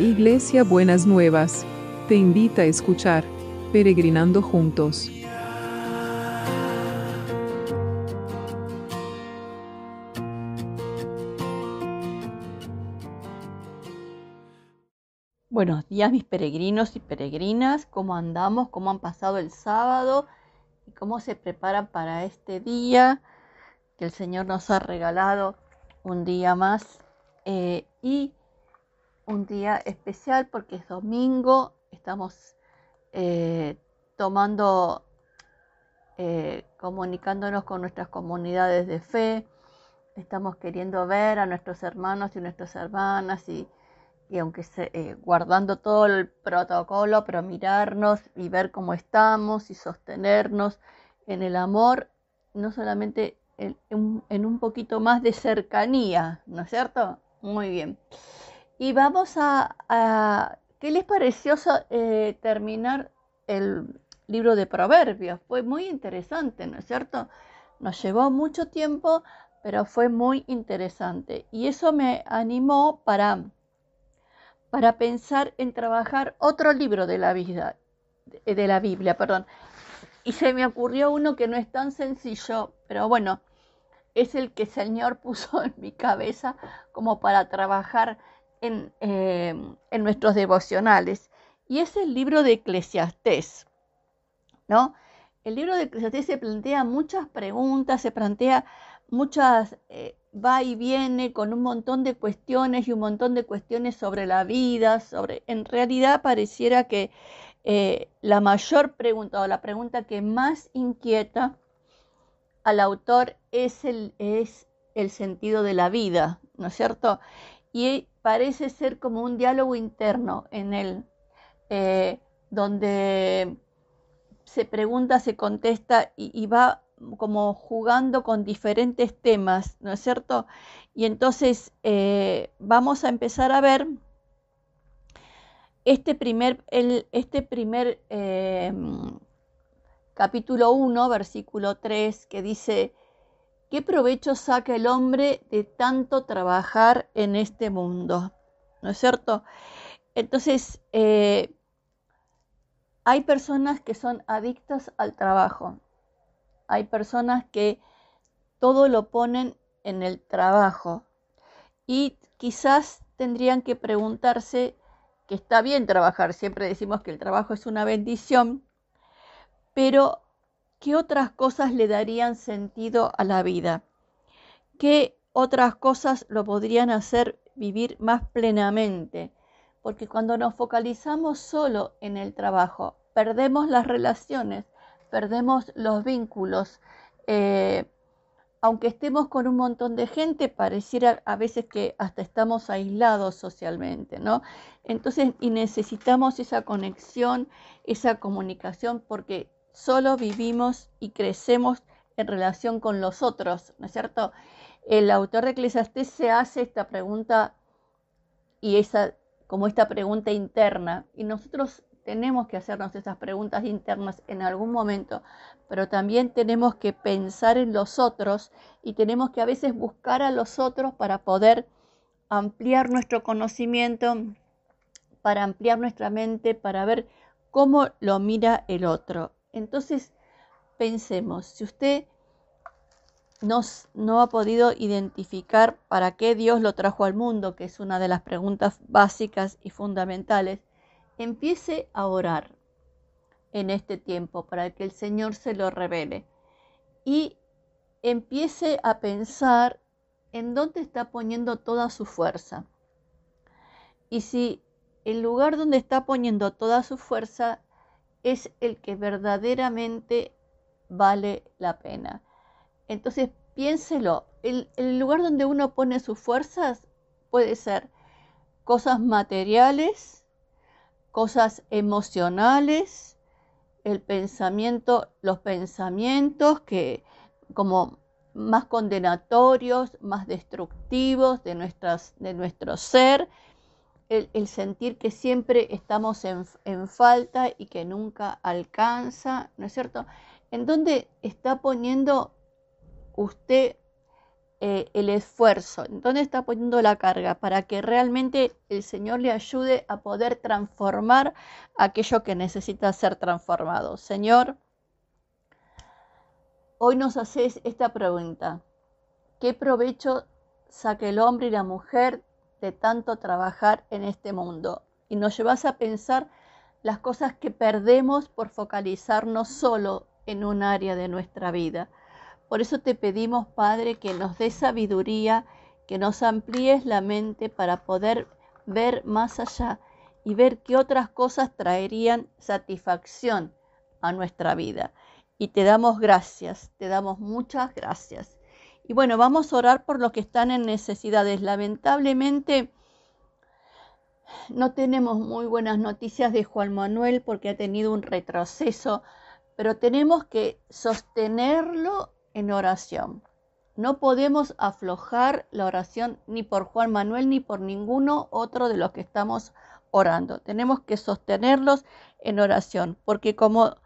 Iglesia Buenas Nuevas, te invita a escuchar Peregrinando Juntos. Buenos días mis peregrinos y peregrinas, ¿cómo andamos? ¿Cómo han pasado el sábado? ¿Y cómo se preparan para este día que el Señor nos ha regalado un día más? Eh, y un día especial porque es domingo, estamos eh, tomando, eh, comunicándonos con nuestras comunidades de fe, estamos queriendo ver a nuestros hermanos y nuestras hermanas y, aunque se, eh, guardando todo el protocolo, pero mirarnos y ver cómo estamos y sostenernos en el amor, no solamente en, en un poquito más de cercanía, ¿no es cierto? Muy bien. Y vamos a, ¿qué les pareció eh, terminar el libro de Proverbios? Fue muy interesante, ¿no es cierto? Nos llevó mucho tiempo, pero fue muy interesante. Y eso me animó para, para pensar en trabajar otro libro de la vida, de la Biblia, perdón. Y se me ocurrió uno que no es tan sencillo, pero bueno, es el que el Señor puso en mi cabeza como para trabajar Em, en, nuestros devocionales, y es el libro de Eclesiastés. ¿no? El libro de Eclesiastés se plantea muchas preguntas, se plantea muchas, eh, va y viene con un montón de cuestiones y un montón de cuestiones sobre la vida, sobre, en realidad pareciera que eh, la mayor pregunta o la pregunta que más inquieta al autor es el, es el sentido de la vida, ¿no es cierto? Y parece ser como un diálogo interno en él, eh, donde se pregunta, se contesta y, va como jugando con diferentes temas, ¿no es cierto? Y entonces eh, vamos a empezar a ver este primer, el, este primer eh, capítulo 1, versículo 3, que dice, ¿Qué provecho saca el hombre de tanto trabajar en este mundo? ¿No es cierto? Entonces, eh, hay personas que son adictas al trabajo. Hay personas que todo lo ponen en el trabajo. Y quizás tendrían que preguntarse que está bien trabajar. Siempre decimos que el trabajo es una bendición. Pero ¿qué otras cosas le darían sentido a la vida? ¿Qué otras cosas lo podrían hacer vivir más plenamente? Porque cuando nos focalizamos solo en el trabajo, perdemos las relaciones, perdemos los vínculos. Eh, aunque estemos con un montón de gente, pareciera a veces que hasta estamos aislados socialmente, ¿no? Entonces, y necesitamos esa conexión, esa comunicación, porque solo vivimos y crecemos en relación con los otros, ¿no es cierto? El autor de Eclesiastés se hace esta pregunta y esa, como esta pregunta interna, y nosotros tenemos que hacernos esas preguntas internas en algún momento, pero también tenemos que pensar en los otros y tenemos que a veces buscar a los otros para poder ampliar nuestro conocimiento, para ampliar nuestra mente, para ver cómo lo mira el otro. Entonces, pensemos, si usted no ha podido identificar para qué Dios lo trajo al mundo, que es una de las preguntas básicas y fundamentales, empiece a orar en este tiempo para que el Señor se lo revele y empiece a pensar en dónde está poniendo toda su fuerza. Y si el lugar donde está poniendo toda su fuerza es el que verdaderamente vale la pena. Entonces, piénselo, el, lugar donde uno pone sus fuerzas puede ser cosas materiales, cosas emocionales, el pensamiento, los pensamientos que como más condenatorios, más destructivos de, nuestras, de nuestro ser, el, sentir que siempre estamos en, falta y que nunca alcanza, ¿no es cierto? En dónde está poniendo usted eh, el esfuerzo, dónde está poniendo la carga para que realmente el Señor le ayude a poder transformar aquello que necesita ser transformado. Señor, hoy nos haces esta pregunta. ¿Qué provecho saca el hombre y la mujer de tanto trabajar en este mundo? Y nos llevas a pensar las cosas que perdemos por focalizarnos solo en un área de nuestra vida. Por eso te pedimos, Padre, que nos dé sabiduría, que nos amplíes la mente para poder ver más allá y ver qué otras cosas traerían satisfacción a nuestra vida. Y te damos gracias, te damos muchas gracias. Y bueno, vamos a orar por los que están en necesidades. Lamentablemente no tenemos muy buenas noticias de Juan Manuel porque ha tenido un retroceso, pero tenemos que sostenerlo en oración. No podemos aflojar la oración ni por Juan Manuel ni por ninguno otro de los que estamos orando. Tenemos que sostenerlos en oración, porque como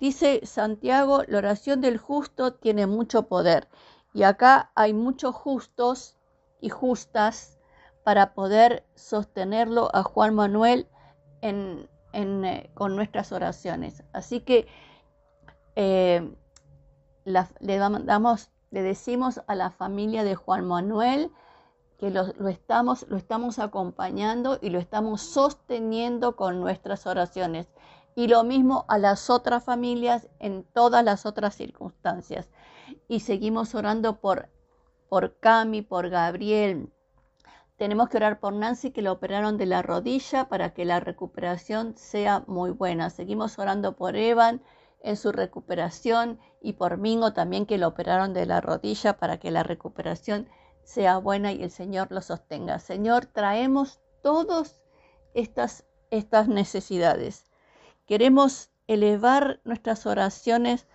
dice Santiago, la oración del justo tiene mucho poder. Y acá hay muchos justos y justas para poder sostenerlo a Juan Manuel eh, con nuestras oraciones. Así que eh, le, damos, le decimos a la familia de Juan Manuel que lo, estamos, lo estamos acompañando y lo estamos sosteniendo con nuestras oraciones. Y lo mismo a las otras familias en todas las otras circunstancias. Y seguimos orando por, por Cami, por Gabriel. Tenemos que orar por Nancy que lo operaron de la rodilla para que la recuperación sea muy buena. Seguimos orando por Evan en su recuperación y por Mingo también que lo operaron de la rodilla para que la recuperación sea buena y el Señor lo sostenga. Señor, traemos todas estas, estas necesidades. Queremos elevar nuestras oraciones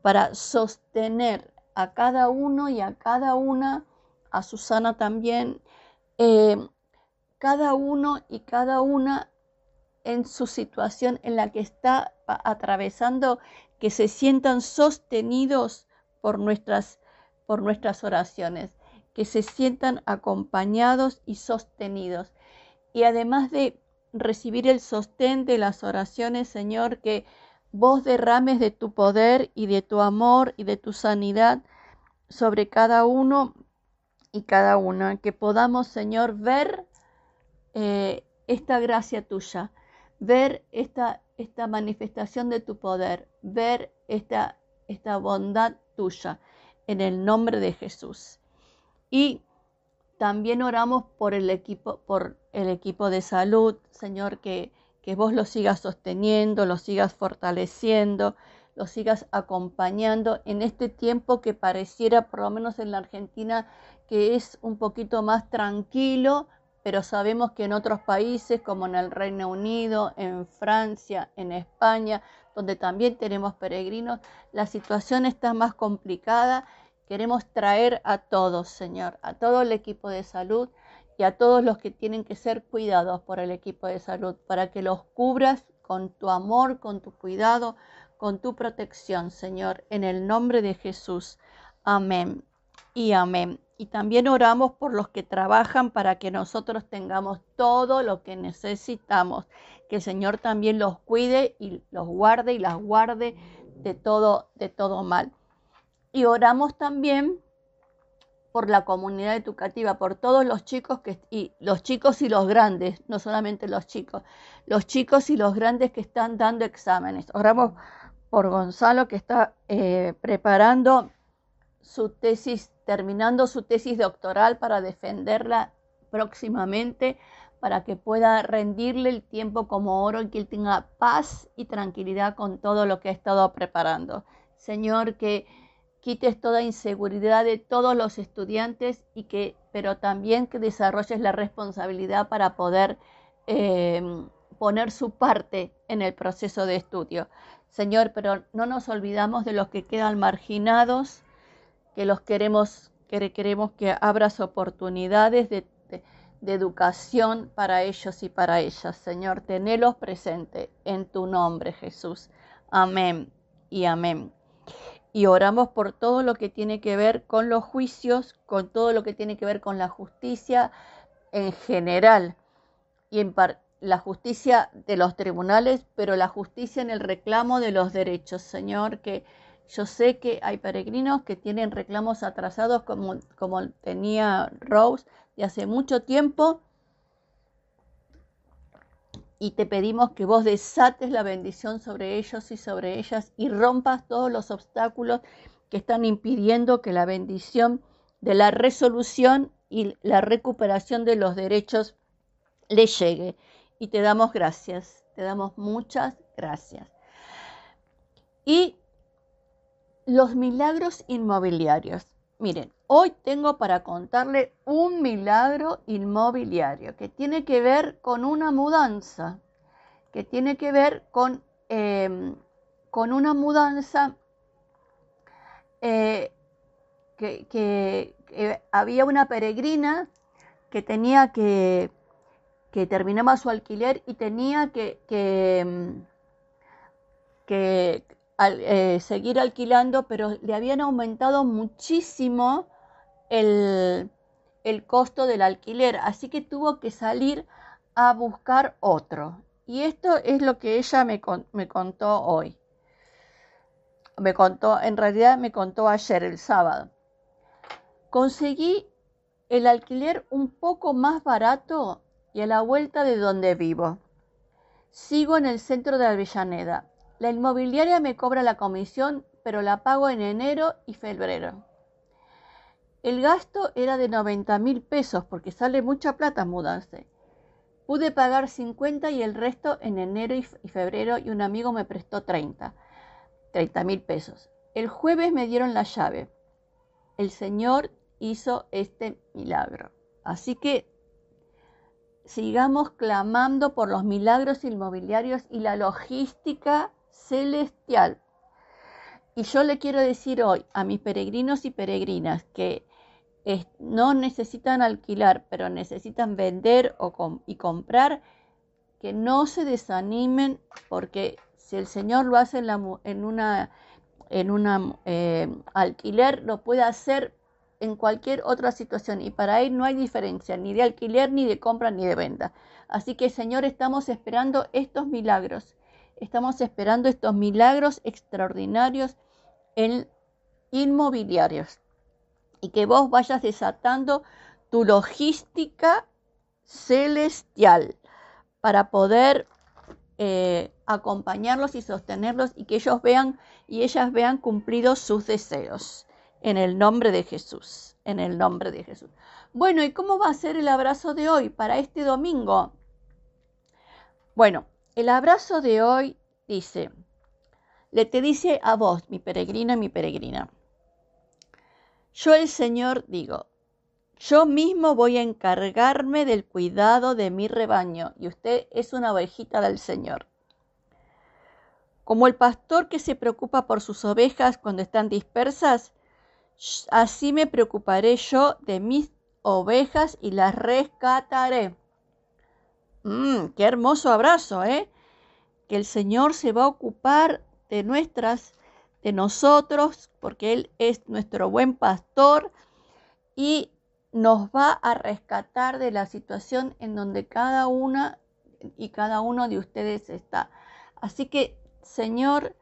para sostener a cada uno y a cada una, a Susana también, eh, cada uno y cada una en su situación en la que está atravesando, que se sientan sostenidos por nuestras, por nuestras oraciones, que se sientan acompañados y sostenidos. Y además de recibir el sostén de las oraciones, Señor, que vos derrames de tu poder y de tu amor y de tu sanidad sobre cada uno y cada una, que podamos, Señor, ver eh, esta gracia tuya, ver esta, esta manifestación de tu poder, ver esta, esta bondad tuya en el nombre de Jesús. Y también oramos por el equipo, por el equipo de salud, Señor, que, que vos lo sigas sosteniendo, lo sigas fortaleciendo, lo sigas acompañando en este tiempo que pareciera, por lo menos en la Argentina, que es un poquito más tranquilo, pero sabemos que en otros países como en el Reino Unido, en Francia, en España, donde también tenemos peregrinos, la situación está más complicada. Queremos traer a todos, Señor, a todo el equipo de salud y a todos los que tienen que ser cuidados por el equipo de salud, para que los cubras con tu amor, con tu cuidado, con tu protección, Señor, en el nombre de Jesús. Amén y amén. Y también oramos por los que trabajan para que nosotros tengamos todo lo que necesitamos. Que el Señor también los cuide y los guarde y las guarde de todo, de todo mal. Y oramos también por la comunidad educativa, por todos los chicos y los chicos y los grandes, no solamente los chicos, los chicos y los grandes que están dando exámenes. Oramos por Gonzalo que está eh, preparando su tesis terminando su tesis doctoral para defenderla próximamente, para que pueda rendirle el tiempo como oro y que él tenga paz y tranquilidad con todo lo que ha estado preparando. Señor, que quites toda inseguridad de todos los estudiantes y que, pero también que desarrolles la responsabilidad para poder em, poner su parte en el proceso de estudio. Señor, pero no nos olvidamos de los que quedan marginados, que los queremos, que queremos que abras oportunidades de, educación para ellos y para ellas. Señor, tenelos presente en tu nombre, Jesús. Amén y amén. Y oramos por todo lo que tiene que ver con los juicios, con todo lo que tiene que ver con la justicia en general. Y en la justicia de los tribunales, pero la justicia en el reclamo de los derechos, Señor, que yo sé que hay peregrinos que tienen reclamos atrasados como, como tenía Rose de hace mucho tiempo y te pedimos que vos desates la bendición sobre ellos y sobre ellas y rompas todos los obstáculos que están impidiendo que la bendición de la resolución y la recuperación de los derechos le llegue. Y te damos gracias, te damos muchas gracias. Y los milagros inmobiliarios. Miren, hoy tengo para contarle un milagro inmobiliario que tiene que ver con una mudanza, que tiene que ver con, em, con una mudanza eh, que, había una peregrina que tenía que, que terminaba su alquiler y tenía que, que, em, eh, seguir alquilando, pero le habían aumentado muchísimo el, costo del alquiler, así que tuvo que salir a buscar otro. Y esto es lo que ella me, me contó hoy. Me contó, en realidad me contó ayer, el sábado. Conseguí el alquiler un poco más barato y a la vuelta de donde vivo. Sigo en el centro de Avellaneda. La inmobiliaria me cobra la comisión, pero la pago en enero y febrero. El gasto era de 90 mil pesos porque sale mucha plata mudarse. Pude pagar 50 y el resto en enero y febrero y un amigo me prestó 30. 30 mil pesos. El jueves me dieron la llave. El Señor hizo este milagro. Así que sigamos clamando por los milagros inmobiliarios y la logística celestial. Y yo le quiero decir hoy a mis peregrinos y peregrinas que no necesitan alquilar, pero necesitan vender o y comprar, que no se desanimen porque si el Señor lo hace en, una, en una eh, alquiler, lo puede hacer en cualquier otra situación y para él no hay diferencia ni de alquiler, ni de compra, ni de venta. Así que Señor, estamos esperando estos milagros Estamos esperando estos milagros extraordinarios en inmobiliarios y que vos vayas desatando tu logística celestial para poder eh, acompañarlos y sostenerlos y que ellos vean y ellas vean cumplidos sus deseos. En el nombre de Jesús, en el nombre de Jesús. Bueno, ¿y cómo va a ser el abrazo de hoy para este domingo? Bueno, el abrazo de hoy dice, le te dice a vos, mi peregrino y mi peregrina, yo el Señor digo, yo mismo voy a encargarme del cuidado de mi rebaño y usted es una ovejita del Señor. Como el pastor que se preocupa por sus ovejas cuando están dispersas, así me preocuparé yo de mis ovejas y las rescataré. Mmm, qué hermoso abrazo, ¿eh? Que el Señor se va a ocupar de nuestras, de nosotros, porque Él es nuestro buen pastor y nos va a rescatar de la situación en donde cada una y cada uno de ustedes está. Así que, Señor,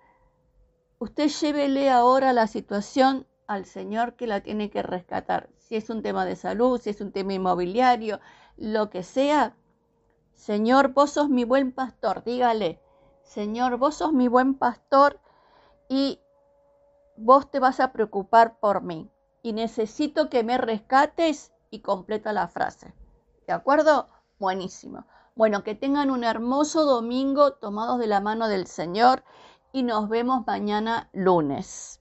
usted llévele ahora la situación al Señor que la tiene que rescatar. Si es un tema de salud, si es un tema inmobiliario, lo que sea, Señor, vos sos mi buen pastor, dígale, Señor, vos sos mi buen pastor y vos te vas a preocupar por mí y necesito que me rescates y completa la frase. ¿De acuerdo? Buenísimo. Bueno, que tengan un hermoso domingo tomados de la mano del Señor y nos vemos mañana lunes.